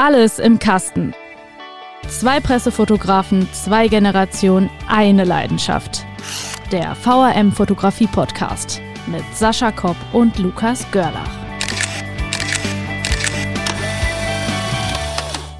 Alles im Kasten. Zwei Pressefotografen, zwei Generationen, eine Leidenschaft. Der VRM Fotografie Podcast mit Sascha Kopp und Lukas Görlach.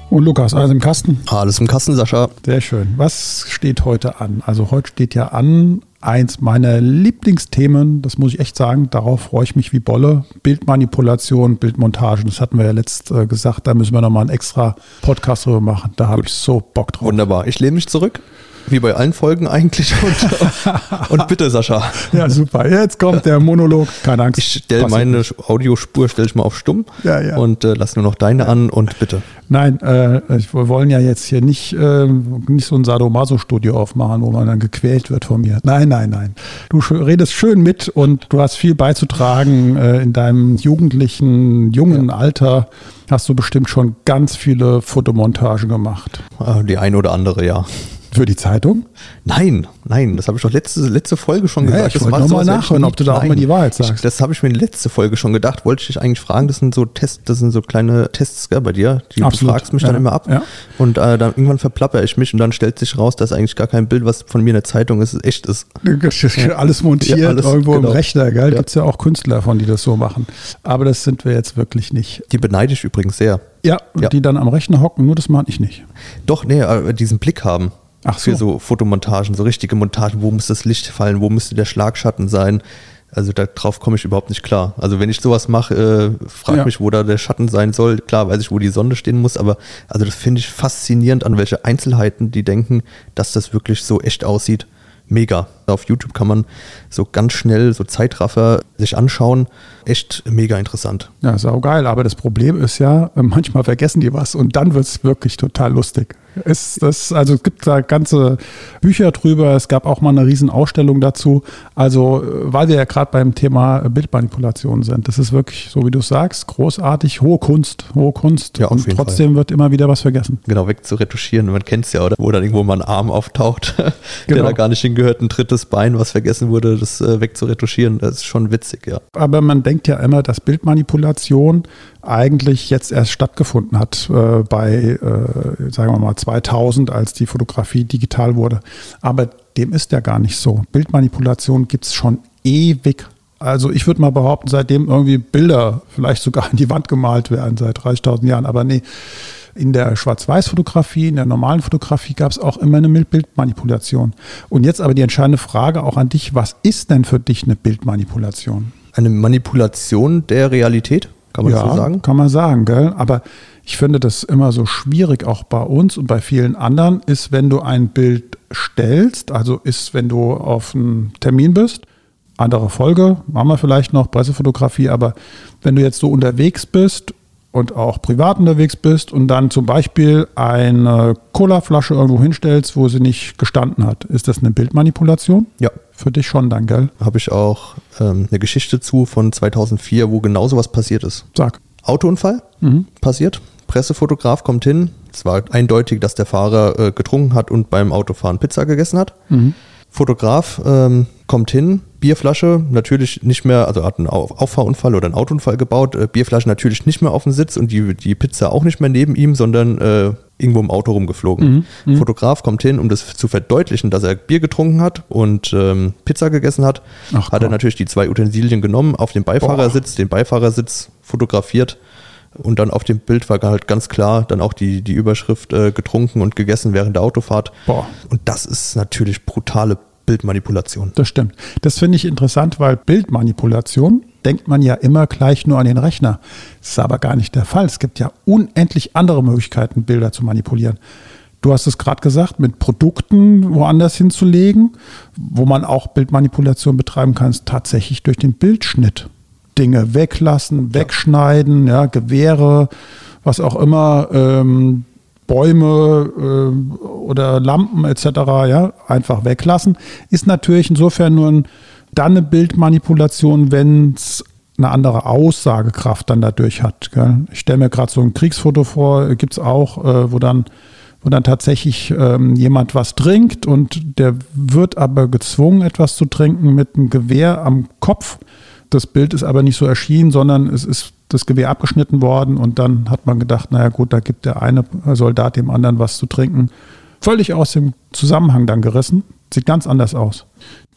Und Lukas, alles im Kasten? Alles im Kasten, Sascha. Sehr schön. Was steht heute an? Also heute steht ja an eins meiner Lieblingsthemen, das muss ich echt sagen, darauf freue ich mich wie Bolle. Bildmanipulation, Bildmontagen, das hatten wir ja letzt äh, gesagt, da müssen wir nochmal einen extra Podcast drüber machen. Da habe ich so Bock drauf. Wunderbar. Ich lehne mich zurück. Wie bei allen Folgen eigentlich. Und, und bitte, Sascha. Ja, super. Jetzt kommt der Monolog. Keine Angst. Ich stelle meine. Audiospur stelle ich mal auf stumm ja, ja. und äh, lass nur noch deine an und bitte. Nein, äh, wir wollen ja jetzt hier nicht, äh, nicht so ein Sadomaso-Studio aufmachen, wo man dann gequält wird von mir. Nein, nein, nein. Du redest schön mit und du hast viel beizutragen äh, in deinem jugendlichen, jungen ja. Alter hast du bestimmt schon ganz viele Fotomontagen gemacht. Äh, die eine oder andere, ja. Für die Zeitung? Nein, nein, das habe ich doch letzte, letzte Folge schon ja, gesagt. Ich wollte nochmal nachhören, ob du da auch mal die Wahrheit sagst. Ich, das habe ich mir in der letzten Folge schon gedacht. Wollte ich dich eigentlich fragen, das sind so Tests, das sind so kleine Tests gell, bei dir. Die, du fragst mich ja, dann immer ab. Ja. Und äh, dann irgendwann verplapper ich mich und dann stellt sich raus, dass eigentlich gar kein Bild, was von mir in der Zeitung ist, echt ist. Alles montiert alles, irgendwo genau. im Rechner, gell? Ja. Gibt es ja auch Künstler von, die das so machen. Aber das sind wir jetzt wirklich nicht. Die beneide ich übrigens sehr. Ja, ja. die dann am Rechner hocken, nur das mache ich nicht. Doch, nee, äh, diesen Blick haben. Ach so. Für so Fotomontagen, so richtige Montagen, wo muss das Licht fallen, wo müsste der Schlagschatten sein. Also darauf komme ich überhaupt nicht klar. Also wenn ich sowas mache, äh, frage ja. mich, wo da der Schatten sein soll. Klar weiß ich, wo die Sonne stehen muss, aber also das finde ich faszinierend, an welche Einzelheiten die denken, dass das wirklich so echt aussieht. Mega. Auf YouTube kann man so ganz schnell so Zeitraffer sich anschauen. Echt mega interessant. Ja, sau geil. Aber das Problem ist ja, manchmal vergessen die was und dann wird es wirklich total lustig. Ist das, also es gibt da ganze Bücher drüber, es gab auch mal eine Riesenausstellung dazu. Also, weil wir ja gerade beim Thema Bildmanipulation sind, das ist wirklich, so wie du sagst, großartig, hohe Kunst, hohe Kunst. Ja, und trotzdem Fall. wird immer wieder was vergessen. Genau, wegzuretuschieren. Man kennt es ja, oder? Wo dann irgendwo mal ein Arm auftaucht, genau. der da gar nicht hingehört, ein drittes Bein, was vergessen wurde, das äh, wegzuretuschieren. Das ist schon witzig, ja. Aber man denkt ja immer, dass Bildmanipulation eigentlich jetzt erst stattgefunden hat äh, bei, äh, sagen wir mal, 2000, als die Fotografie digital wurde. Aber dem ist ja gar nicht so. Bildmanipulation gibt es schon ewig. Also ich würde mal behaupten, seitdem irgendwie Bilder vielleicht sogar in die Wand gemalt werden, seit 30.000 Jahren. Aber nee, in der Schwarz-Weiß-Fotografie, in der normalen Fotografie gab es auch immer eine Bildmanipulation. Und jetzt aber die entscheidende Frage auch an dich, was ist denn für dich eine Bildmanipulation? Eine Manipulation der Realität? Kann man ja, das so sagen? Kann man sagen, gell? Aber ich finde das immer so schwierig, auch bei uns und bei vielen anderen, ist, wenn du ein Bild stellst, also ist, wenn du auf einem Termin bist, andere Folge, machen wir vielleicht noch, Pressefotografie, aber wenn du jetzt so unterwegs bist und auch privat unterwegs bist und dann zum Beispiel eine Colaflasche irgendwo hinstellst, wo sie nicht gestanden hat, ist das eine Bildmanipulation? Ja. Für dich schon dann, gell? Habe ich auch ähm, eine Geschichte zu von 2004, wo genau sowas passiert ist. Sag. Autounfall mhm. passiert. Pressefotograf kommt hin. Es war eindeutig, dass der Fahrer äh, getrunken hat und beim Autofahren Pizza gegessen hat. Mhm. Fotograf ähm, kommt hin, Bierflasche natürlich nicht mehr, also hat einen Auffahrunfall oder einen Autounfall gebaut, äh, Bierflasche natürlich nicht mehr auf dem Sitz und die, die Pizza auch nicht mehr neben ihm, sondern äh, irgendwo im Auto rumgeflogen. Mhm, mhm. Fotograf kommt hin, um das zu verdeutlichen, dass er Bier getrunken hat und ähm, Pizza gegessen hat, Ach, hat er natürlich die zwei Utensilien genommen, auf den Beifahrersitz, Boah. den Beifahrersitz fotografiert und dann auf dem Bild war halt ganz klar dann auch die, die Überschrift äh, getrunken und gegessen während der Autofahrt. Boah. Und das ist natürlich brutale Bildmanipulation. Das stimmt. Das finde ich interessant, weil Bildmanipulation denkt man ja immer gleich nur an den Rechner. Das ist aber gar nicht der Fall. Es gibt ja unendlich andere Möglichkeiten, Bilder zu manipulieren. Du hast es gerade gesagt, mit Produkten woanders hinzulegen, wo man auch Bildmanipulation betreiben kann, ist tatsächlich durch den Bildschnitt. Dinge weglassen, wegschneiden, ja, Gewehre, was auch immer, ähm, Bäume äh, oder Lampen etc. Ja, einfach weglassen, ist natürlich insofern nur ein, dann eine Bildmanipulation, wenn es eine andere Aussagekraft dann dadurch hat. Gell? Ich stelle mir gerade so ein Kriegsfoto vor, gibt es auch, äh, wo dann wo dann tatsächlich ähm, jemand was trinkt und der wird aber gezwungen, etwas zu trinken mit einem Gewehr am Kopf. Das Bild ist aber nicht so erschienen, sondern es ist das Gewehr abgeschnitten worden und dann hat man gedacht, naja gut, da gibt der eine Soldat dem anderen was zu trinken. Völlig aus dem Zusammenhang dann gerissen. Sieht ganz anders aus.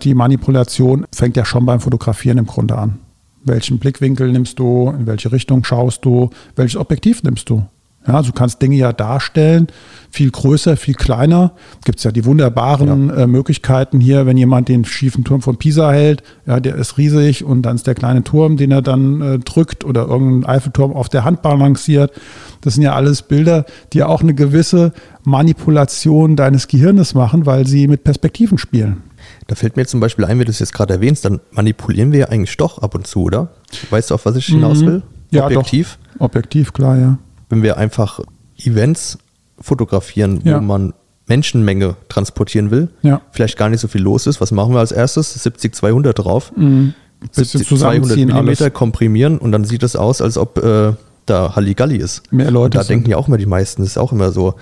Die Manipulation fängt ja schon beim Fotografieren im Grunde an. Welchen Blickwinkel nimmst du? In welche Richtung schaust du? Welches Objektiv nimmst du? Ja, also du kannst Dinge ja darstellen, viel größer, viel kleiner. Gibt es ja die wunderbaren ja. äh, Möglichkeiten hier, wenn jemand den schiefen Turm von Pisa hält, ja, der ist riesig und dann ist der kleine Turm, den er dann äh, drückt oder irgendein Eiffelturm auf der Hand balanciert. Das sind ja alles Bilder, die auch eine gewisse Manipulation deines Gehirnes machen, weil sie mit Perspektiven spielen. Da fällt mir zum Beispiel ein, wie du es jetzt gerade erwähnst, dann manipulieren wir ja eigentlich doch ab und zu, oder? Weißt du, auf was ich hinaus mhm. will? Ja, Objektiv? Doch. Objektiv, klar, ja wenn wir einfach Events fotografieren, ja. wo man Menschenmenge transportieren will, ja. vielleicht gar nicht so viel los ist. Was machen wir als erstes? 70-200 drauf. Mhm. 70, 200 Millimeter komprimieren und dann sieht es aus, als ob äh, da Halligalli ist. Mehr Leute. Und da denken ja auch immer die meisten, das ist auch immer so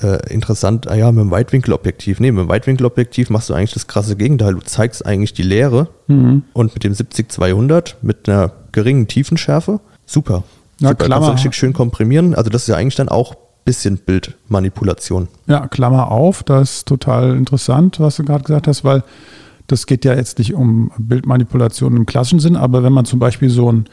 äh, interessant, ah ja, mit dem Weitwinkelobjektiv. Nee, mit dem Weitwinkelobjektiv machst du eigentlich das krasse Gegenteil. Du zeigst eigentlich die Leere mhm. und mit dem 70-200 mit einer geringen Tiefenschärfe, super. Ja, Super, Klammer. Kannst du richtig schön komprimieren. Also das ist ja eigentlich dann auch ein bisschen Bildmanipulation. Ja, Klammer auf, das ist total interessant, was du gerade gesagt hast, weil das geht ja jetzt nicht um Bildmanipulation im klassischen Sinn, aber wenn man zum Beispiel so ein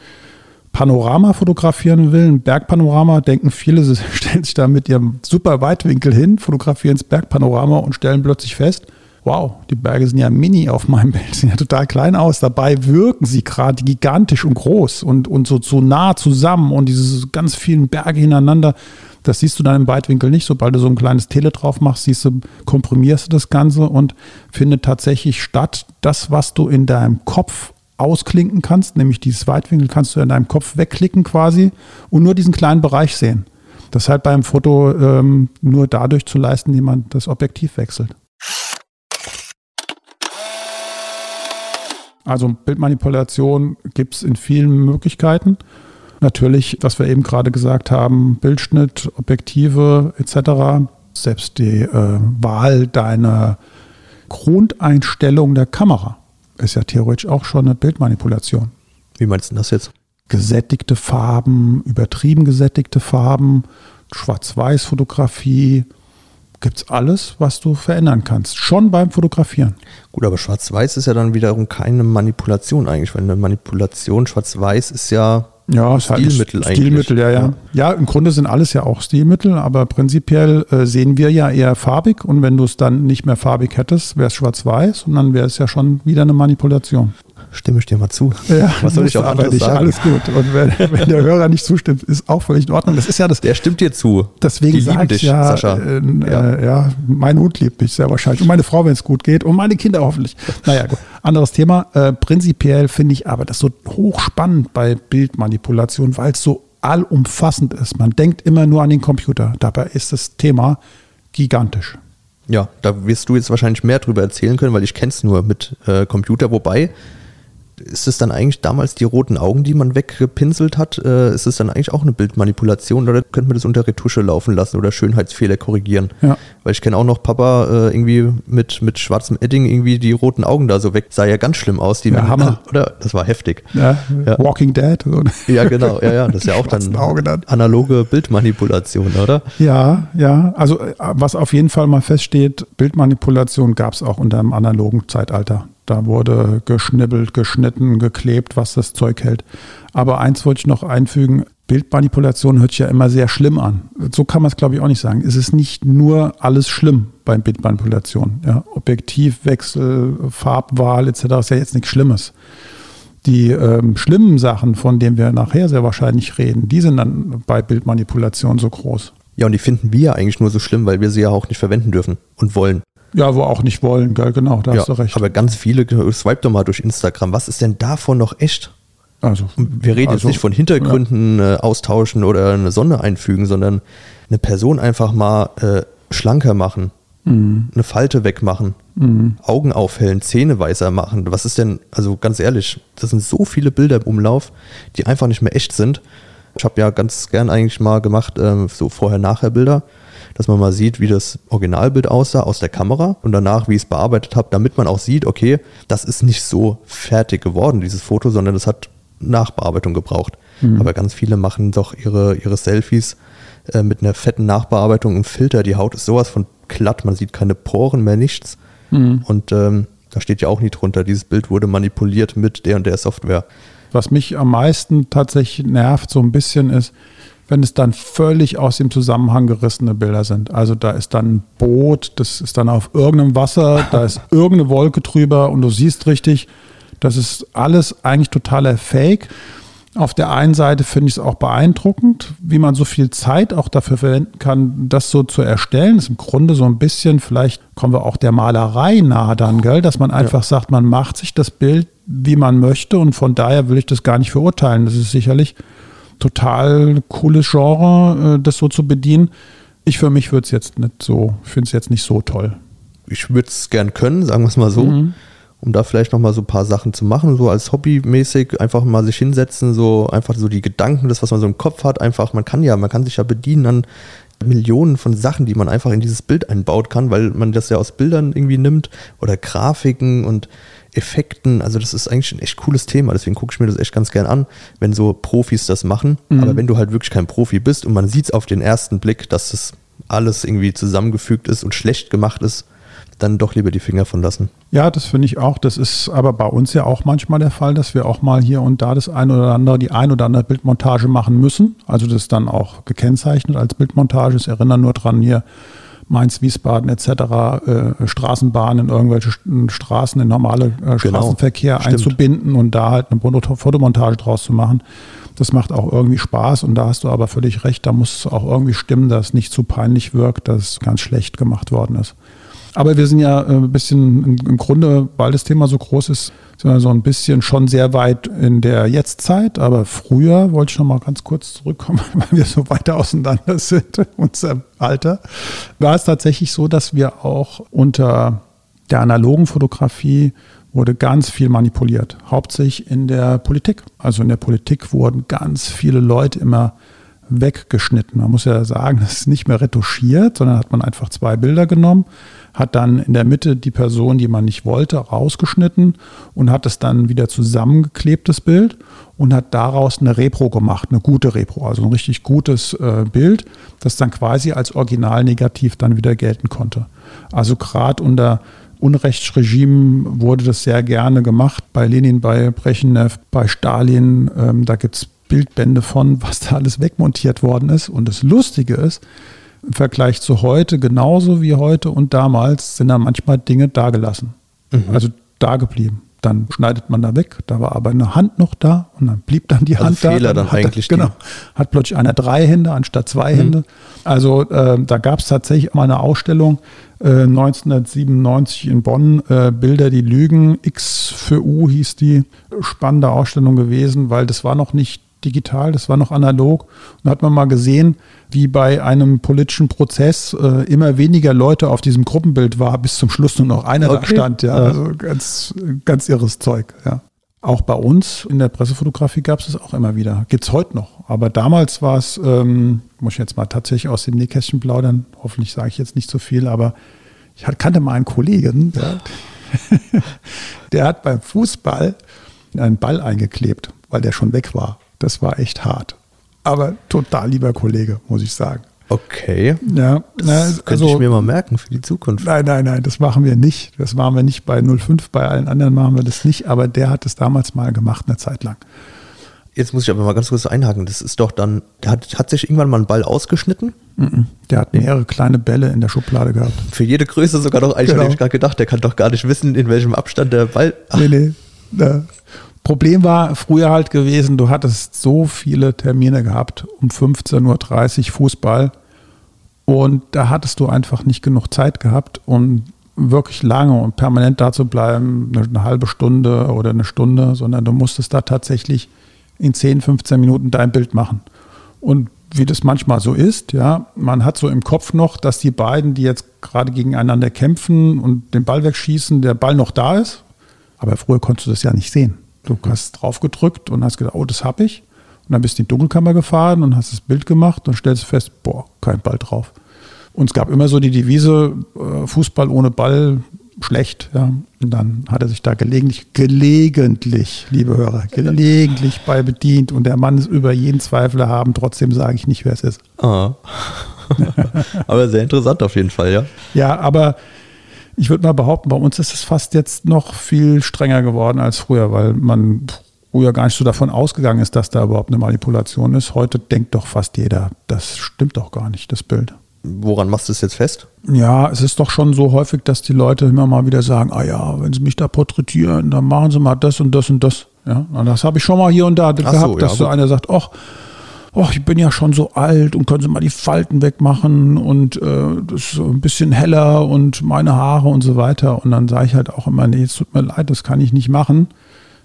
Panorama fotografieren will, ein Bergpanorama, denken viele, sie stellen sich da mit ihrem super Weitwinkel hin, fotografieren das Bergpanorama und stellen plötzlich fest, wow, die Berge sind ja mini auf meinem Bild, sehen ja total klein aus. Dabei wirken sie gerade gigantisch und groß und, und so, so nah zusammen und diese ganz vielen Berge hintereinander. Das siehst du dann im Weitwinkel nicht. Sobald du so ein kleines Tele drauf machst, siehst du, komprimierst du das Ganze und findet tatsächlich statt, das, was du in deinem Kopf ausklinken kannst, nämlich dieses Weitwinkel kannst du in deinem Kopf wegklicken quasi und nur diesen kleinen Bereich sehen. Das halt beim Foto ähm, nur dadurch zu leisten, indem man das Objektiv wechselt. Also Bildmanipulation gibt es in vielen Möglichkeiten. Natürlich, was wir eben gerade gesagt haben, Bildschnitt, Objektive etc. Selbst die äh, Wahl deiner Grundeinstellung der Kamera ist ja theoretisch auch schon eine Bildmanipulation. Wie meinst du das jetzt? Gesättigte Farben, übertrieben gesättigte Farben, Schwarz-Weiß-Fotografie, gibt es alles, was du verändern kannst. Schon beim Fotografieren. Gut, aber Schwarz-Weiß ist ja dann wiederum keine Manipulation eigentlich, weil eine Manipulation, Schwarz-Weiß ist ja ja, Stilmittel halt eigentlich. Stilmittel, ja, ja, ja. im Grunde sind alles ja auch Stilmittel, aber prinzipiell äh, sehen wir ja eher farbig und wenn du es dann nicht mehr farbig hättest, wäre es schwarz-weiß und dann wäre es ja schon wieder eine Manipulation stimme ich dir mal zu. Ja, Was soll ich auch anderes nicht, sagen? Alles gut. Und wenn, wenn, der Hörer nicht zustimmt, ist auch völlig in Ordnung. Das ist ja das. Der stimmt dir zu. Deswegen sage ich ja, Sascha. Äh, ja. Äh, ja. mein Hund liebt mich sehr wahrscheinlich. Und meine Frau, wenn es gut geht. Und meine Kinder hoffentlich. Naja, gut. Anderes Thema. Äh, prinzipiell finde ich aber das so hochspannend bei Bildmanipulation, weil es so allumfassend ist. Man denkt immer nur an den Computer. Dabei ist das Thema gigantisch. Ja, da wirst du jetzt wahrscheinlich mehr drüber erzählen können, weil ich kenne es nur mit äh, Computer. Wobei, ist es dann eigentlich damals die roten Augen, die man weggepinselt hat? Äh, ist es dann eigentlich auch eine Bildmanipulation oder könnte man das unter Retusche laufen lassen oder Schönheitsfehler korrigieren? Ja. Weil ich kenne auch noch Papa äh, irgendwie mit, mit schwarzem Edding irgendwie die roten Augen da so weg. Sah ja ganz schlimm aus. Die ja, Hammer. Oder? Das war heftig. Ja, ja. Walking Dead. Ja, genau. Ja, ja. Das ist ja auch dann, dann analoge Bildmanipulation, oder? Ja, ja. Also äh, was auf jeden Fall mal feststeht, Bildmanipulation gab es auch unter dem analogen Zeitalter. Da wurde geschnibbelt, geschnitten, geklebt, was das Zeug hält. Aber eins wollte ich noch einfügen. Bildmanipulation hört sich ja immer sehr schlimm an. So kann man es, glaube ich, auch nicht sagen. Es ist nicht nur alles schlimm beim Bildmanipulation. Ja, Objektivwechsel, Farbwahl etc. ist ja jetzt nichts Schlimmes. Die ähm, schlimmen Sachen, von denen wir nachher sehr wahrscheinlich reden, die sind dann bei Bildmanipulation so groß. Ja, und die finden wir eigentlich nur so schlimm, weil wir sie ja auch nicht verwenden dürfen und wollen. Ja, wo auch nicht wollen, gell? genau, da ja, hast du recht. Aber ganz viele, swipe doch mal durch Instagram, was ist denn davon noch echt? Also, wir reden also, jetzt nicht von Hintergründen ja. äh, austauschen oder eine Sonne einfügen, sondern eine Person einfach mal äh, schlanker machen, mhm. eine Falte wegmachen, mhm. Augen aufhellen, Zähne weißer machen. Was ist denn, also ganz ehrlich, das sind so viele Bilder im Umlauf, die einfach nicht mehr echt sind. Ich habe ja ganz gern eigentlich mal gemacht, äh, so Vorher-Nachher-Bilder dass man mal sieht, wie das Originalbild aussah aus der Kamera und danach, wie ich es bearbeitet habe, damit man auch sieht, okay, das ist nicht so fertig geworden, dieses Foto, sondern es hat Nachbearbeitung gebraucht. Mhm. Aber ganz viele machen doch ihre, ihre Selfies äh, mit einer fetten Nachbearbeitung im Filter. Die Haut ist sowas von glatt, man sieht keine Poren mehr, nichts. Mhm. Und ähm, da steht ja auch nie drunter, dieses Bild wurde manipuliert mit der und der Software. Was mich am meisten tatsächlich nervt, so ein bisschen ist, wenn es dann völlig aus dem Zusammenhang gerissene Bilder sind. Also da ist dann ein Boot, das ist dann auf irgendeinem Wasser, da ist irgendeine Wolke drüber und du siehst richtig, das ist alles eigentlich totaler Fake. Auf der einen Seite finde ich es auch beeindruckend, wie man so viel Zeit auch dafür verwenden kann, das so zu erstellen. Das ist im Grunde so ein bisschen, vielleicht kommen wir auch der Malerei nahe dann, gell? dass man einfach ja. sagt, man macht sich das Bild, wie man möchte und von daher will ich das gar nicht verurteilen. Das ist sicherlich total cooles Genre, äh, das so zu bedienen. Ich für mich würde es jetzt nicht so, finde es jetzt nicht so toll. Ich würde es gern können, sagen wir es mal so. Mhm um da vielleicht nochmal so ein paar Sachen zu machen, so als hobbymäßig, einfach mal sich hinsetzen, so einfach so die Gedanken, das, was man so im Kopf hat, einfach, man kann ja, man kann sich ja bedienen an Millionen von Sachen, die man einfach in dieses Bild einbaut kann, weil man das ja aus Bildern irgendwie nimmt oder Grafiken und Effekten. Also das ist eigentlich ein echt cooles Thema, deswegen gucke ich mir das echt ganz gern an, wenn so Profis das machen. Mhm. Aber wenn du halt wirklich kein Profi bist und man sieht es auf den ersten Blick, dass das alles irgendwie zusammengefügt ist und schlecht gemacht ist, dann doch lieber die Finger von lassen. Ja, das finde ich auch. Das ist aber bei uns ja auch manchmal der Fall, dass wir auch mal hier und da das ein oder andere, die ein oder andere Bildmontage machen müssen. Also das ist dann auch gekennzeichnet als Bildmontage. Ich erinnere nur dran hier Mainz, Wiesbaden etc., äh, Straßenbahnen in irgendwelche Straßen, in normale äh, genau. Straßenverkehr genau, einzubinden und da halt eine Fotomontage draus zu machen. Das macht auch irgendwie Spaß und da hast du aber völlig recht, da muss es auch irgendwie stimmen, dass es nicht zu peinlich wirkt, dass es ganz schlecht gemacht worden ist. Aber wir sind ja äh, ein bisschen im Grunde, weil das Thema so groß ist, sind wir so ein bisschen schon sehr weit in der Jetztzeit. Aber früher wollte ich noch mal ganz kurz zurückkommen, weil wir so weiter auseinander sind, unser Alter. War es tatsächlich so, dass wir auch unter der analogen Fotografie wurde ganz viel manipuliert, hauptsächlich in der Politik. Also in der Politik wurden ganz viele Leute immer weggeschnitten. Man muss ja sagen, das ist nicht mehr retuschiert, sondern hat man einfach zwei Bilder genommen hat dann in der Mitte die Person, die man nicht wollte, rausgeschnitten und hat es dann wieder zusammengeklebt, das Bild, und hat daraus eine Repro gemacht, eine gute Repro, also ein richtig gutes äh, Bild, das dann quasi als Originalnegativ dann wieder gelten konnte. Also gerade unter Unrechtsregime wurde das sehr gerne gemacht, bei Lenin, bei Brezhnev, bei Stalin, ähm, da gibt es Bildbände von, was da alles wegmontiert worden ist. Und das Lustige ist, im Vergleich zu heute, genauso wie heute und damals, sind da manchmal Dinge dagelassen. Mhm. Also da geblieben. Dann schneidet man da weg, da war aber eine Hand noch da und dann blieb dann die also Hand Fehler da. Dann, dann eigentlich genau, hat plötzlich einer drei Hände anstatt zwei mhm. Hände. Also äh, da gab es tatsächlich mal eine Ausstellung äh, 1997 in Bonn, äh, Bilder, die lügen. X für U hieß die. Spannende Ausstellung gewesen, weil das war noch nicht digital, das war noch analog. Und da hat man mal gesehen, wie bei einem politischen Prozess äh, immer weniger Leute auf diesem Gruppenbild war, bis zum Schluss nur noch einer okay. da stand. Ja, also ganz, ganz irres Zeug. Ja. Auch bei uns in der Pressefotografie gab es das auch immer wieder. Gibt es heute noch. Aber damals war es, ähm, muss ich jetzt mal tatsächlich aus dem Nähkästchen plaudern, hoffentlich sage ich jetzt nicht so viel, aber ich kannte mal einen Kollegen, der, der hat beim Fußball einen Ball eingeklebt, weil der schon weg war. Das war echt hart. Aber total lieber Kollege, muss ich sagen. Okay. Ja, das na, könnte also, ich mir mal merken für die Zukunft. Nein, nein, nein, das machen wir nicht. Das machen wir nicht bei 05, bei allen anderen machen wir das nicht, aber der hat es damals mal gemacht, eine Zeit lang. Jetzt muss ich aber mal ganz kurz einhaken. Das ist doch dann, der hat, hat sich irgendwann mal einen Ball ausgeschnitten? Der hat mehrere kleine Bälle in der Schublade gehabt. Für jede Größe sogar noch. Eigentlich genau. habe ich gerade gedacht, der kann doch gar nicht wissen, in welchem Abstand der Ball. Ach. Nee, nee. Ja. Problem war früher halt gewesen, du hattest so viele Termine gehabt, um 15.30 Uhr Fußball. Und da hattest du einfach nicht genug Zeit gehabt, um wirklich lange und permanent da zu bleiben, eine halbe Stunde oder eine Stunde, sondern du musstest da tatsächlich in 10, 15 Minuten dein Bild machen. Und wie das manchmal so ist, ja, man hat so im Kopf noch, dass die beiden, die jetzt gerade gegeneinander kämpfen und den Ball wegschießen, der Ball noch da ist. Aber früher konntest du das ja nicht sehen. Du hast drauf gedrückt und hast gedacht, oh, das habe ich. Und dann bist du in die Dunkelkammer gefahren und hast das Bild gemacht und stellst fest, boah, kein Ball drauf. Und es gab immer so die Devise, äh, Fußball ohne Ball schlecht. Ja. Und dann hat er sich da gelegentlich, gelegentlich, liebe Hörer, gelegentlich bei bedient. Und der Mann ist über jeden Zweifel erhaben. Trotzdem sage ich nicht, wer es ist. Ah. aber sehr interessant auf jeden Fall, ja. Ja, aber ich würde mal behaupten, bei uns ist es fast jetzt noch viel strenger geworden als früher, weil man früher gar nicht so davon ausgegangen ist, dass da überhaupt eine Manipulation ist. Heute denkt doch fast jeder, das stimmt doch gar nicht, das Bild. Woran machst du es jetzt fest? Ja, es ist doch schon so häufig, dass die Leute immer mal wieder sagen, ah ja, wenn sie mich da porträtieren, dann machen sie mal das und das und das. Ja, und das habe ich schon mal hier und da Ach gehabt, so, dass ja, so einer sagt, ach, oh, ich bin ja schon so alt und können Sie mal die Falten wegmachen und äh, das ist so ein bisschen heller und meine Haare und so weiter. Und dann sage ich halt auch immer, nee, es tut mir leid, das kann ich nicht machen.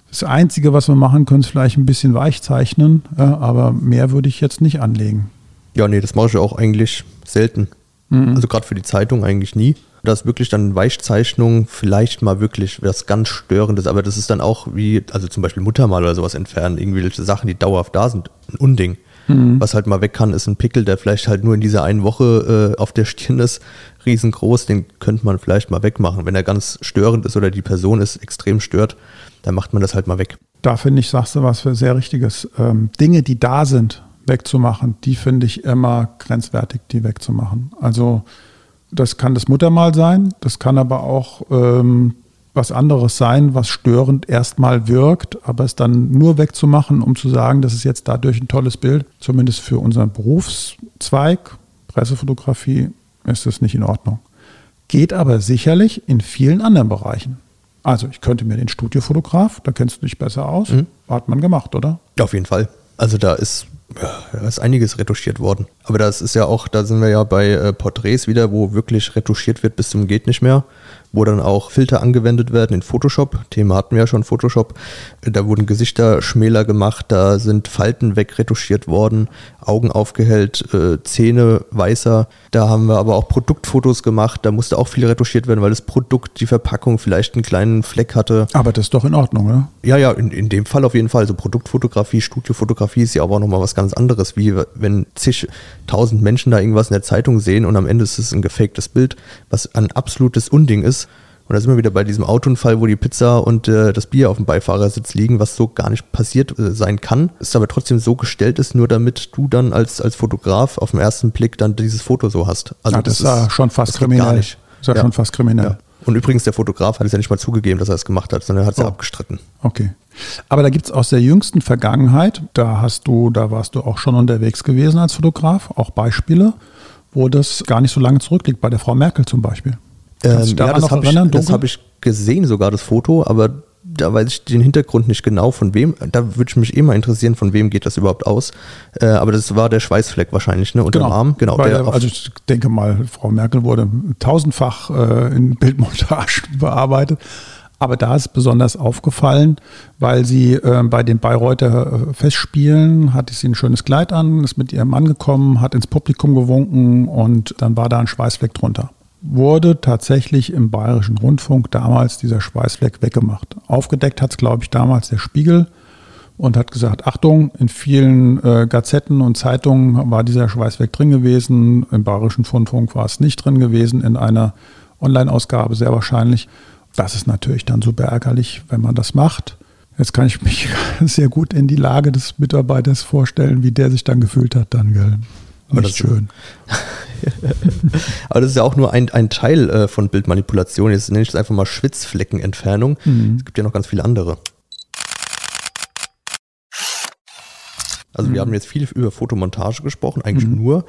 Das Einzige, was wir machen können, ist vielleicht ein bisschen weich zeichnen, ja, aber mehr würde ich jetzt nicht anlegen. Ja, nee, das mache ich auch eigentlich selten. Mhm. Also gerade für die Zeitung eigentlich nie. Da ist wirklich dann Weichzeichnung vielleicht mal wirklich was ganz Störendes, aber das ist dann auch wie, also zum Beispiel Muttermal oder sowas entfernen, irgendwelche Sachen, die dauerhaft da sind, ein Unding. Mhm. Was halt mal weg kann, ist ein Pickel, der vielleicht halt nur in dieser einen Woche äh, auf der Stirn ist, riesengroß, den könnte man vielleicht mal wegmachen. Wenn er ganz störend ist oder die Person ist extrem stört, dann macht man das halt mal weg. Da finde ich, sagst du was für sehr Richtiges. Ähm, Dinge, die da sind, wegzumachen, die finde ich immer grenzwertig, die wegzumachen. Also das kann das Muttermal sein, das kann aber auch ähm, was anderes sein, was störend erstmal wirkt, aber es dann nur wegzumachen, um zu sagen, das ist jetzt dadurch ein tolles Bild, zumindest für unseren Berufszweig, Pressefotografie, ist es nicht in Ordnung. Geht aber sicherlich in vielen anderen Bereichen. Also ich könnte mir den Studiofotograf, da kennst du dich besser aus, mhm. hat man gemacht, oder? Ja, auf jeden Fall. Also da ist, ja, da ist einiges retuschiert worden. Aber das ist ja auch, da sind wir ja bei äh, Porträts wieder, wo wirklich retuschiert wird bis zum geht nicht mehr wo dann auch Filter angewendet werden in Photoshop. Thema hatten wir ja schon Photoshop. Da wurden Gesichter schmäler gemacht, da sind Falten wegretuschiert worden, Augen aufgehellt, äh, Zähne weißer. Da haben wir aber auch Produktfotos gemacht, da musste auch viel retuschiert werden, weil das Produkt, die Verpackung vielleicht einen kleinen Fleck hatte. Aber das ist doch in Ordnung, oder? Ja, ja, in, in dem Fall auf jeden Fall. Also Produktfotografie, Studiofotografie ist ja aber auch nochmal was ganz anderes, wie wenn zig tausend Menschen da irgendwas in der Zeitung sehen und am Ende ist es ein gefaktes Bild, was ein absolutes Unding ist. Und da sind wir wieder bei diesem Autounfall, wo die Pizza und äh, das Bier auf dem Beifahrersitz liegen, was so gar nicht passiert äh, sein kann, ist aber trotzdem so gestellt ist, nur damit du dann als, als Fotograf auf den ersten Blick dann dieses Foto so hast. Also ja, das, das ist ja schon fast kriminell. Gar nicht. Das ist ja, ja. schon fast kriminell. Ja. Und übrigens, der Fotograf hat es ja nicht mal zugegeben, dass er es gemacht hat, sondern er hat es oh. ja abgestritten. Okay. Aber da gibt es aus der jüngsten Vergangenheit, da hast du, da warst du auch schon unterwegs gewesen als Fotograf, auch Beispiele, wo das gar nicht so lange zurückliegt, bei der Frau Merkel zum Beispiel. Ähm, ja, das habe ich, hab ich gesehen, sogar das Foto, aber da weiß ich den Hintergrund nicht genau, von wem. Da würde ich mich eh mal interessieren, von wem geht das überhaupt aus. Äh, aber das war der Schweißfleck wahrscheinlich, ne? Unter genau. dem Arm. Genau. Der, also ich denke mal, Frau Merkel wurde tausendfach äh, in Bildmontage bearbeitet. Aber da ist besonders aufgefallen, weil sie äh, bei den Bayreuther äh, Festspielen hatte sie ein schönes Kleid an, ist mit ihrem Mann gekommen, hat ins Publikum gewunken und dann war da ein Schweißfleck drunter wurde tatsächlich im Bayerischen Rundfunk damals dieser Schweißfleck weggemacht. Aufgedeckt hat es, glaube ich, damals der Spiegel und hat gesagt, Achtung, in vielen äh, Gazetten und Zeitungen war dieser Schweißfleck drin gewesen, im Bayerischen Rundfunk war es nicht drin gewesen, in einer Online-Ausgabe sehr wahrscheinlich. Das ist natürlich dann super ärgerlich, wenn man das macht. Jetzt kann ich mich sehr gut in die Lage des Mitarbeiters vorstellen, wie der sich dann gefühlt hat dann, gell? Nicht schön. Aber das ist ja auch nur ein, ein Teil äh, von Bildmanipulation. Jetzt nenne ich es einfach mal Schwitzfleckenentfernung. Mhm. Es gibt ja noch ganz viele andere. Also mhm. wir haben jetzt viel über Fotomontage gesprochen, eigentlich mhm. nur.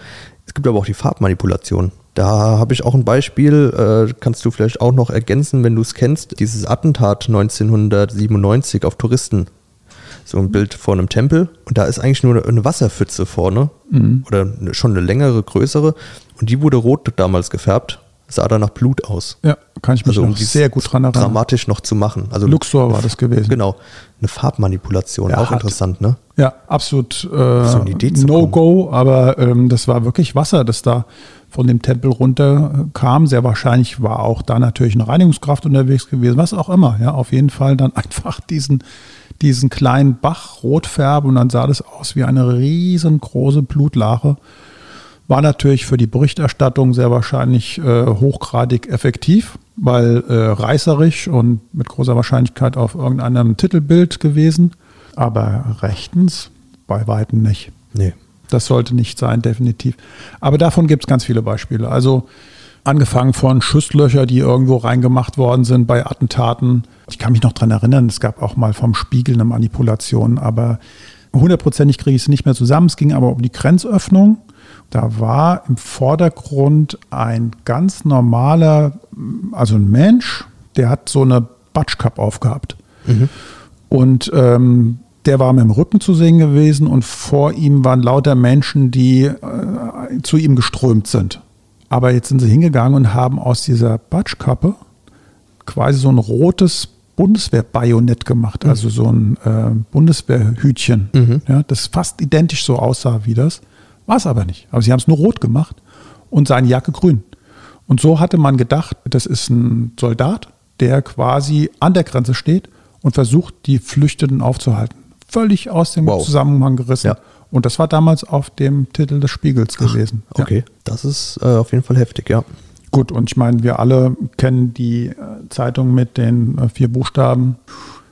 Es gibt aber auch die Farbmanipulation. Da habe ich auch ein Beispiel, äh, kannst du vielleicht auch noch ergänzen, wenn du es kennst. Dieses Attentat 1997 auf Touristen so ein Bild vor einem Tempel und da ist eigentlich nur eine Wasserpfütze vorne mhm. oder schon eine längere, größere und die wurde rot damals gefärbt, sah da nach Blut aus. Ja, kann ich mich also, um sehr gut dran erinnern. Dramatisch noch zu machen. Also Luxor war das gewesen. Genau, eine Farbmanipulation, ja, auch hat, interessant, ne? Ja, absolut äh, No-Go, aber ähm, das war wirklich Wasser, das da von dem Tempel runterkam. Sehr wahrscheinlich war auch da natürlich eine Reinigungskraft unterwegs gewesen, was auch immer. Ja, auf jeden Fall dann einfach diesen diesen kleinen Bach rot färben und dann sah das aus wie eine riesengroße Blutlache. War natürlich für die Berichterstattung sehr wahrscheinlich äh, hochgradig effektiv, weil äh, reißerisch und mit großer Wahrscheinlichkeit auf irgendeinem Titelbild gewesen. Aber rechtens bei Weitem nicht. Nee. Das sollte nicht sein, definitiv. Aber davon gibt es ganz viele Beispiele. Also angefangen von Schusslöcher, die irgendwo reingemacht worden sind bei Attentaten. Ich kann mich noch daran erinnern, es gab auch mal vom Spiegel eine Manipulation, aber hundertprozentig kriege ich es nicht mehr zusammen. Es ging aber um die Grenzöffnung. Da war im Vordergrund ein ganz normaler, also ein Mensch, der hat so eine Batschkap aufgehabt. Mhm. Und ähm, der war mit dem Rücken zu sehen gewesen und vor ihm waren lauter Menschen, die äh, zu ihm geströmt sind. Aber jetzt sind sie hingegangen und haben aus dieser Batschkappe quasi so ein rotes Bundeswehrbajonett gemacht, also so ein äh, Bundeswehrhütchen, mhm. ja, das fast identisch so aussah wie das. War es aber nicht. Aber sie haben es nur rot gemacht und seine Jacke grün. Und so hatte man gedacht, das ist ein Soldat, der quasi an der Grenze steht und versucht, die Flüchtenden aufzuhalten. Völlig aus dem wow. Zusammenhang gerissen. Ja. Und das war damals auf dem Titel des Spiegels Ach, gewesen. Okay, ja. das ist äh, auf jeden Fall heftig, ja. Gut, und ich meine, wir alle kennen die äh, Zeitung mit den äh, vier Buchstaben.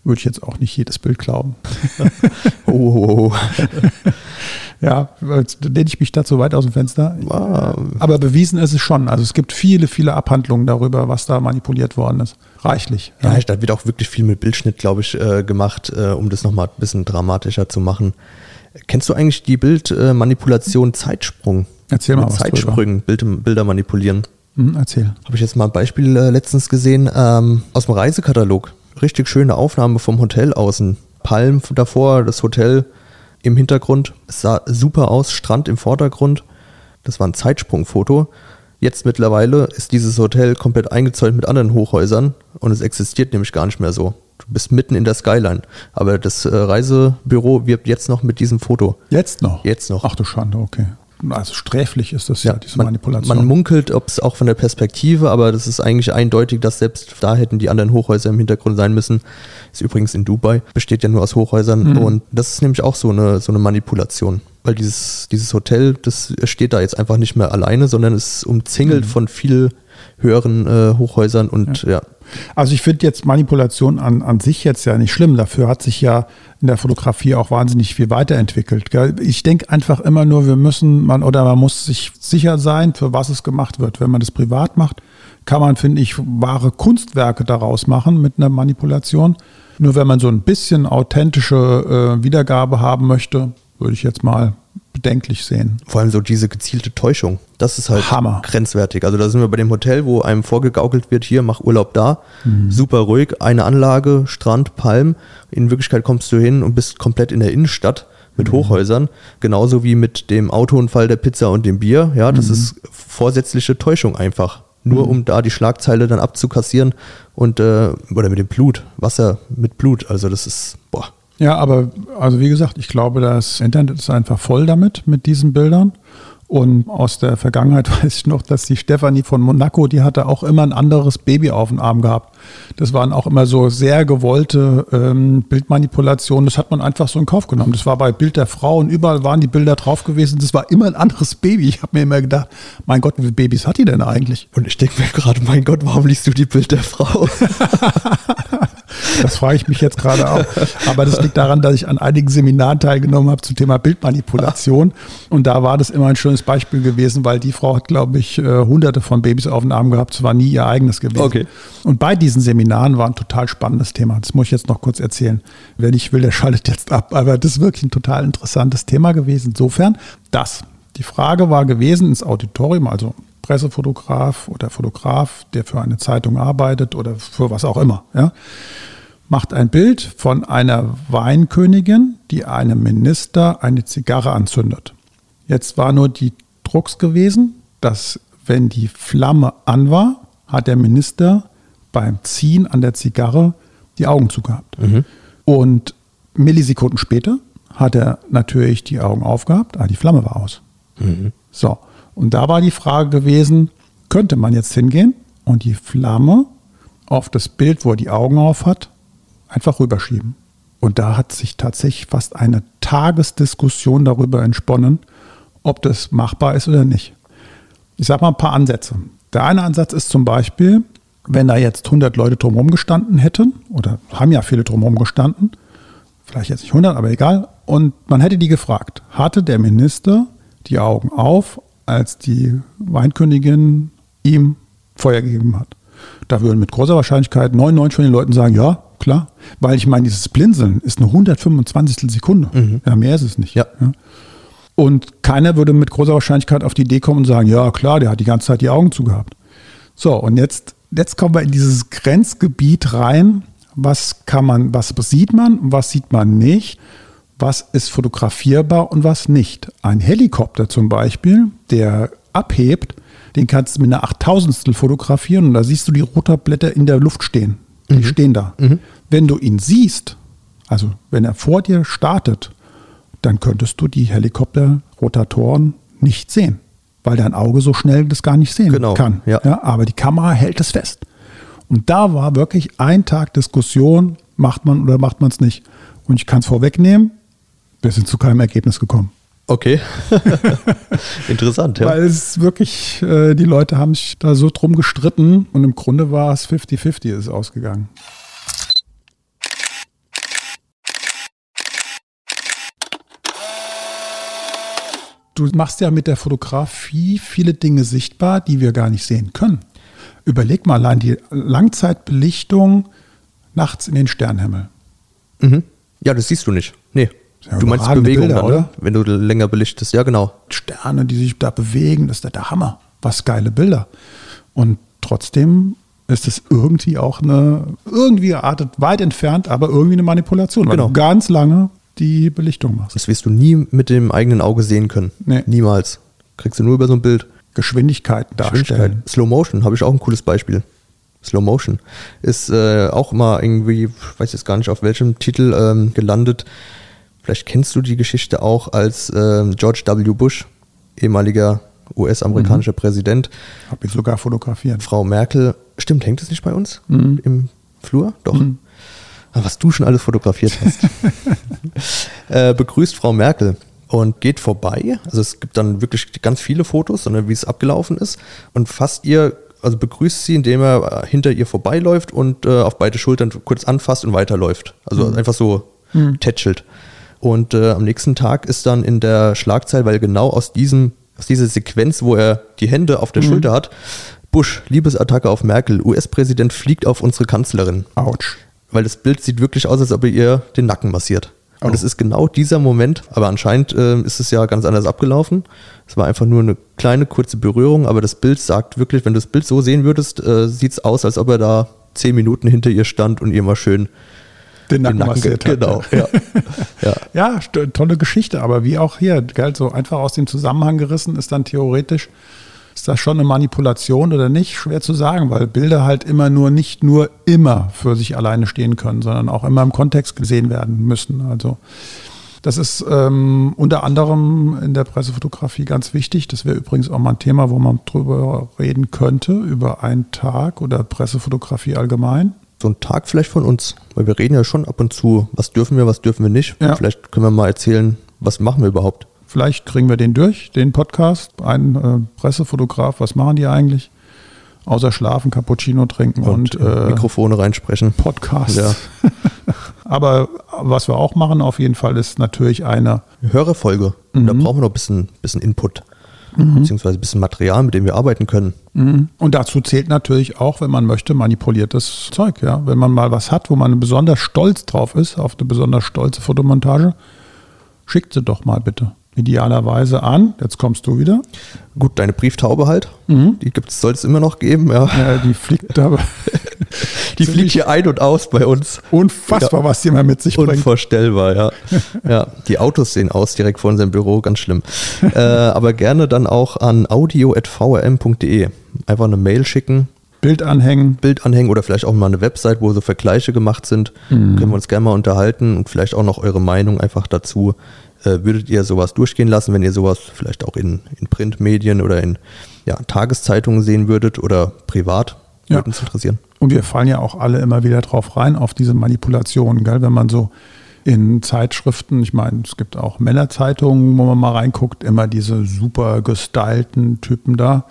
Würde ich jetzt auch nicht jedes Bild glauben. oh. oh, oh. ja, lehne ich mich dazu weit aus dem Fenster. Wow. Aber bewiesen ist es schon. Also es gibt viele, viele Abhandlungen darüber, was da manipuliert worden ist. Reichlich. Ja, ja da wird auch wirklich viel mit Bildschnitt, glaube ich, äh, gemacht, um das nochmal ein bisschen dramatischer zu machen. Kennst du eigentlich die Bildmanipulation Zeitsprung? Erzähl mal Mit was Zeitsprüngen, Bild, Bilder manipulieren. Mhm, erzähl. Habe ich jetzt mal ein Beispiel äh, letztens gesehen ähm, aus dem Reisekatalog. Richtig schöne Aufnahme vom Hotel außen. Palm davor, das Hotel im Hintergrund. Es sah super aus, Strand im Vordergrund. Das war ein Zeitsprungfoto. Jetzt mittlerweile ist dieses Hotel komplett eingezäunt mit anderen Hochhäusern und es existiert nämlich gar nicht mehr so. Du bist mitten in der Skyline. Aber das äh, Reisebüro wirbt jetzt noch mit diesem Foto. Jetzt noch? Jetzt noch. Ach du Schande, okay. Also sträflich ist das ja, ja diese man, Manipulation. Man munkelt, ob es auch von der Perspektive, aber das ist eigentlich eindeutig, dass selbst da hätten die anderen Hochhäuser im Hintergrund sein müssen. Ist übrigens in Dubai, besteht ja nur aus Hochhäusern. Mhm. Und das ist nämlich auch so eine, so eine Manipulation. Weil dieses, dieses Hotel, das steht da jetzt einfach nicht mehr alleine, sondern ist umzingelt mhm. von viel höheren äh, Hochhäusern und ja. ja. Also ich finde jetzt Manipulation an, an sich jetzt ja nicht schlimm. Dafür hat sich ja in der Fotografie auch wahnsinnig viel weiterentwickelt. Gell? Ich denke einfach immer nur, wir müssen man oder man muss sich sicher sein, für was es gemacht wird. Wenn man das privat macht, kann man, finde ich, wahre Kunstwerke daraus machen mit einer Manipulation. Nur wenn man so ein bisschen authentische äh, Wiedergabe haben möchte, würde ich jetzt mal bedenklich sehen. Vor allem so diese gezielte Täuschung. Das ist halt Hammer. grenzwertig. Also da sind wir bei dem Hotel, wo einem vorgegaukelt wird, hier, mach Urlaub da. Mhm. Super ruhig, eine Anlage, Strand, Palm. In Wirklichkeit kommst du hin und bist komplett in der Innenstadt mit mhm. Hochhäusern. Genauso wie mit dem Autounfall der Pizza und dem Bier. Ja, das mhm. ist vorsätzliche Täuschung einfach. Nur mhm. um da die Schlagzeile dann abzukassieren und äh, oder mit dem Blut, Wasser mit Blut. Also das ist. Ja, aber also wie gesagt, ich glaube, das Internet ist einfach voll damit, mit diesen Bildern. Und aus der Vergangenheit weiß ich noch, dass die Stefanie von Monaco, die hatte auch immer ein anderes Baby auf dem Arm gehabt. Das waren auch immer so sehr gewollte ähm, Bildmanipulationen. Das hat man einfach so in Kauf genommen. Das war bei Bild der Frau und überall waren die Bilder drauf gewesen. Das war immer ein anderes Baby. Ich habe mir immer gedacht, mein Gott, wie viele Babys hat die denn eigentlich? Und ich denke mir gerade, mein Gott, warum liest du die Bild der Frau? Das frage ich mich jetzt gerade auch. Aber das liegt daran, dass ich an einigen Seminaren teilgenommen habe zum Thema Bildmanipulation. Und da war das immer ein schönes Beispiel gewesen, weil die Frau hat, glaube ich, äh, hunderte von Babys auf den Arm gehabt. Es war nie ihr eigenes gewesen. Okay. Und bei diesen Seminaren war ein total spannendes Thema. Das muss ich jetzt noch kurz erzählen. Wer nicht will, der schaltet jetzt ab. Aber das ist wirklich ein total interessantes Thema gewesen. Insofern, das. Die Frage war gewesen ins Auditorium, also Pressefotograf oder Fotograf, der für eine Zeitung arbeitet oder für was auch immer. Ja macht ein Bild von einer Weinkönigin, die einem Minister eine Zigarre anzündet. Jetzt war nur die Drucks gewesen, dass wenn die Flamme an war, hat der Minister beim Ziehen an der Zigarre die Augen zugehabt. Mhm. Und Millisekunden später hat er natürlich die Augen aufgehabt, aber die Flamme war aus. Mhm. So, und da war die Frage gewesen, könnte man jetzt hingehen und die Flamme auf das Bild, wo er die Augen auf hat, einfach rüberschieben. Und da hat sich tatsächlich fast eine Tagesdiskussion darüber entsponnen, ob das machbar ist oder nicht. Ich sage mal ein paar Ansätze. Der eine Ansatz ist zum Beispiel, wenn da jetzt 100 Leute drumherum gestanden hätten, oder haben ja viele drumherum gestanden, vielleicht jetzt nicht 100, aber egal, und man hätte die gefragt, hatte der Minister die Augen auf, als die Weinkönigin ihm Feuer gegeben hat? Da würden mit großer Wahrscheinlichkeit 99 von den Leuten sagen, ja, klar. Weil ich meine, dieses Blinzeln ist eine 125. Sekunde. Mhm. Ja, mehr ist es nicht. Ja. ja. Und keiner würde mit großer Wahrscheinlichkeit auf die Idee kommen und sagen, ja, klar, der hat die ganze Zeit die Augen zugehabt. So, und jetzt, jetzt kommen wir in dieses Grenzgebiet rein. Was kann man, was sieht man und was sieht man nicht? Was ist fotografierbar und was nicht? Ein Helikopter zum Beispiel, der abhebt, den kannst du mit einer Achttausendstel fotografieren und da siehst du die Rotorblätter in der Luft stehen. Die mhm. stehen da. Mhm. Wenn du ihn siehst, also wenn er vor dir startet, dann könntest du die Helikopterrotatoren nicht sehen, weil dein Auge so schnell das gar nicht sehen genau, kann. Ja. ja. aber die Kamera hält es fest. Und da war wirklich ein Tag Diskussion, macht man oder macht man es nicht. Und ich kann es vorwegnehmen, wir sind zu keinem Ergebnis gekommen. Okay. Interessant, ja. Weil es wirklich, äh, die Leute haben sich da so drum gestritten und im Grunde war es 50-50 ist ausgegangen. Du machst ja mit der Fotografie viele Dinge sichtbar, die wir gar nicht sehen können. Überleg mal allein die Langzeitbelichtung nachts in den Sternenhimmel. Mhm. Ja, das siehst du nicht. Ja, du meinst Bewegung Bilder, dann, oder? Ne? Wenn du länger belichtest, ja genau. Sterne, die sich da bewegen, das ist der Hammer. Was geile Bilder. Und trotzdem ist es irgendwie auch eine, irgendwie artet weit entfernt, aber irgendwie eine Manipulation, weil genau. du ganz lange die Belichtung machst. Das wirst du nie mit dem eigenen Auge sehen können. Nee. Niemals. Kriegst du nur über so ein Bild. Geschwindigkeiten darstellen. Geschwindigkeit. Slow Motion habe ich auch ein cooles Beispiel. Slow Motion ist äh, auch mal irgendwie, weiß jetzt gar nicht auf welchem Titel ähm, gelandet. Vielleicht kennst du die Geschichte auch als äh, George W. Bush, ehemaliger US-amerikanischer mhm. Präsident. Hab ich sogar fotografiert. Frau Merkel, stimmt, hängt es nicht bei uns mhm. im Flur? Doch. Mhm. Ah, was du schon alles fotografiert hast. äh, begrüßt Frau Merkel und geht vorbei. Also es gibt dann wirklich ganz viele Fotos, sondern wie es abgelaufen ist und fasst ihr, also begrüßt sie, indem er hinter ihr vorbeiläuft und äh, auf beide Schultern kurz anfasst und weiterläuft. Also mhm. einfach so mhm. tätschelt. Und äh, am nächsten Tag ist dann in der Schlagzeile, weil genau aus diesem, aus dieser Sequenz, wo er die Hände auf der mhm. Schulter hat, Bush, Liebesattacke auf Merkel, US-Präsident fliegt auf unsere Kanzlerin. Autsch. Weil das Bild sieht wirklich aus, als ob er ihr den Nacken massiert. Und es oh. ist genau dieser Moment, aber anscheinend äh, ist es ja ganz anders abgelaufen. Es war einfach nur eine kleine, kurze Berührung, aber das Bild sagt wirklich, wenn du das Bild so sehen würdest, äh, sieht es aus, als ob er da zehn Minuten hinter ihr stand und ihr mal schön den Nacken, den Nacken massiert hat. Genau, ja. ja. ja, tolle Geschichte, aber wie auch hier, gell, so einfach aus dem Zusammenhang gerissen ist dann theoretisch, ist das schon eine Manipulation oder nicht? Schwer zu sagen, weil Bilder halt immer nur, nicht nur immer für sich alleine stehen können, sondern auch immer im Kontext gesehen werden müssen. Also das ist ähm, unter anderem in der Pressefotografie ganz wichtig. Das wäre übrigens auch mal ein Thema, wo man drüber reden könnte, über einen Tag oder Pressefotografie allgemein so ein Tag vielleicht von uns, weil wir reden ja schon ab und zu, was dürfen wir, was dürfen wir nicht. Ja. Vielleicht können wir mal erzählen, was machen wir überhaupt. Vielleicht kriegen wir den durch, den Podcast. Ein äh, Pressefotograf, was machen die eigentlich? Außer schlafen, Cappuccino trinken und, und äh, Mikrofone reinsprechen. Podcast. Ja. Aber was wir auch machen auf jeden Fall ist natürlich eine Hörerfolge. Mhm. Da brauchen wir noch ein bisschen, bisschen Input mhm. beziehungsweise ein bisschen Material, mit dem wir arbeiten können. Mhm. Und dazu zählt natürlich auch, wenn man möchte, manipuliertes Zeug. Ja? Wenn man mal was hat, wo man besonders stolz drauf ist, auf eine besonders stolze Fotomontage, schickt sie doch mal bitte idealerweise an. Jetzt kommst du wieder. Gut, deine Brieftaube halt. Mhm. Die soll es immer noch geben. Ja, ja die fliegt aber. die fliegt hier ein und aus bei uns. Unfassbar, ja. was die mal mit sich bringt. Unvorstellbar, ja. ja. Die Autos sehen aus direkt vor unserem Büro, ganz schlimm. äh, aber gerne dann auch an audio.vrm.de. Einfach eine Mail schicken. Bild anhängen. Bild anhängen oder vielleicht auch mal eine Website, wo so Vergleiche gemacht sind. Mhm. Können wir uns gerne mal unterhalten und vielleicht auch noch eure Meinung einfach dazu würdet ihr sowas durchgehen lassen, wenn ihr sowas vielleicht auch in, in Printmedien oder in ja, Tageszeitungen sehen würdet oder privat? Ja. Würde uns interessieren. Und wir fallen ja auch alle immer wieder drauf rein, auf diese Manipulationen, gell? wenn man so in Zeitschriften, ich meine, es gibt auch Männerzeitungen, wo man mal reinguckt, immer diese super gestylten Typen da.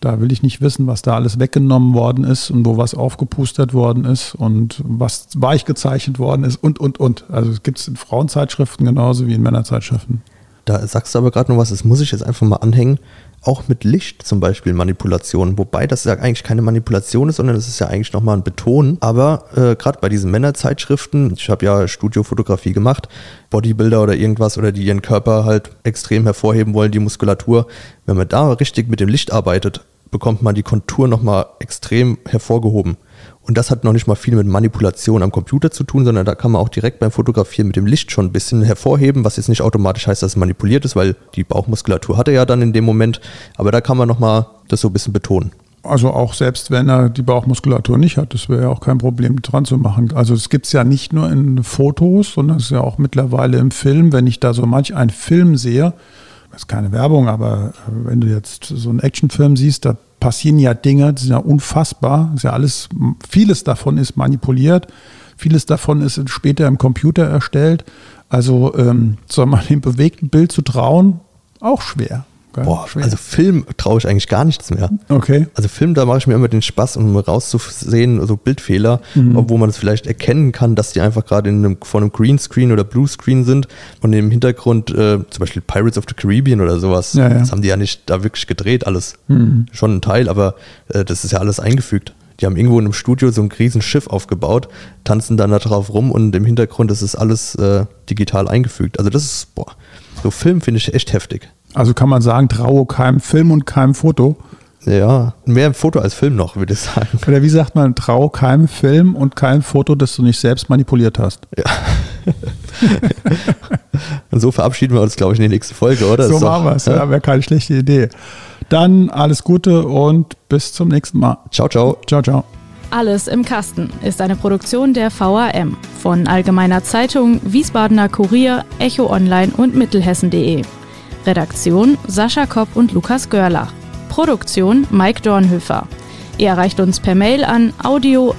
Da will ich nicht wissen, was da alles weggenommen worden ist und wo was aufgepustert worden ist und was weich gezeichnet worden ist und, und, und. Also es gibt es in Frauenzeitschriften genauso wie in Männerzeitschriften. Da sagst du aber gerade noch was, das muss ich jetzt einfach mal anhängen auch mit Licht zum Beispiel Manipulation, wobei das ja eigentlich keine Manipulation ist, sondern es ist ja eigentlich nochmal ein Beton. Aber äh, gerade bei diesen Männerzeitschriften, ich habe ja Studiofotografie gemacht, Bodybuilder oder irgendwas oder die ihren Körper halt extrem hervorheben wollen, die Muskulatur, wenn man da richtig mit dem Licht arbeitet, bekommt man die Kontur nochmal extrem hervorgehoben. Und das hat noch nicht mal viel mit Manipulation am Computer zu tun, sondern da kann man auch direkt beim Fotografieren mit dem Licht schon ein bisschen hervorheben, was jetzt nicht automatisch heißt, dass es manipuliert ist, weil die Bauchmuskulatur hat er ja dann in dem Moment. Aber da kann man nochmal das so ein bisschen betonen. Also auch selbst wenn er die Bauchmuskulatur nicht hat, das wäre ja auch kein Problem dran zu machen. Also es gibt es ja nicht nur in Fotos, sondern es ist ja auch mittlerweile im Film. Wenn ich da so manch einen Film sehe, das ist keine Werbung, aber wenn du jetzt so einen Actionfilm siehst, da passieren ja Dinge, die sind ja unfassbar. ist ja alles, vieles davon ist manipuliert, vieles davon ist später im Computer erstellt. Also ähm, soll man dem bewegten Bild zu trauen, auch schwer. Boah, schwer. also Film traue ich eigentlich gar nichts mehr. Okay. Also Film, da mache ich mir immer den Spaß, um rauszusehen, so Bildfehler, mhm. wo man es vielleicht erkennen kann, dass die einfach gerade in einem, vor einem Greenscreen oder Bluescreen sind und im Hintergrund äh, zum Beispiel Pirates of the Caribbean oder sowas. Ja, ja. Das haben die ja nicht da wirklich gedreht, alles. Mhm. Schon ein Teil, aber äh, das ist ja alles eingefügt. Die haben irgendwo in einem Studio so ein riesen Schiff aufgebaut, tanzen dann da drauf rum und im Hintergrund ist es alles äh, digital eingefügt. Also das ist, boah, so Film finde ich echt heftig. Also kann man sagen, traue keinem Film und keinem Foto. Ja, mehr Foto als Film noch, würde ich sagen. Oder wie sagt man, trau keinem Film und keinem Foto, das du nicht selbst manipuliert hast. Ja. und so verabschieden wir uns, glaube ich, in die nächste Folge, oder? So machen wir es, ja, wäre keine schlechte Idee. Dann alles Gute und bis zum nächsten Mal. Ciao, ciao. Ciao, ciao. Alles im Kasten ist eine Produktion der VAM von Allgemeiner Zeitung, Wiesbadener Kurier, Echo Online und Mittelhessen.de. Redaktion Sascha Kopp und Lukas Görlach. Produktion Mike Dornhöfer. Ihr erreicht uns per Mail an audio.vm.de.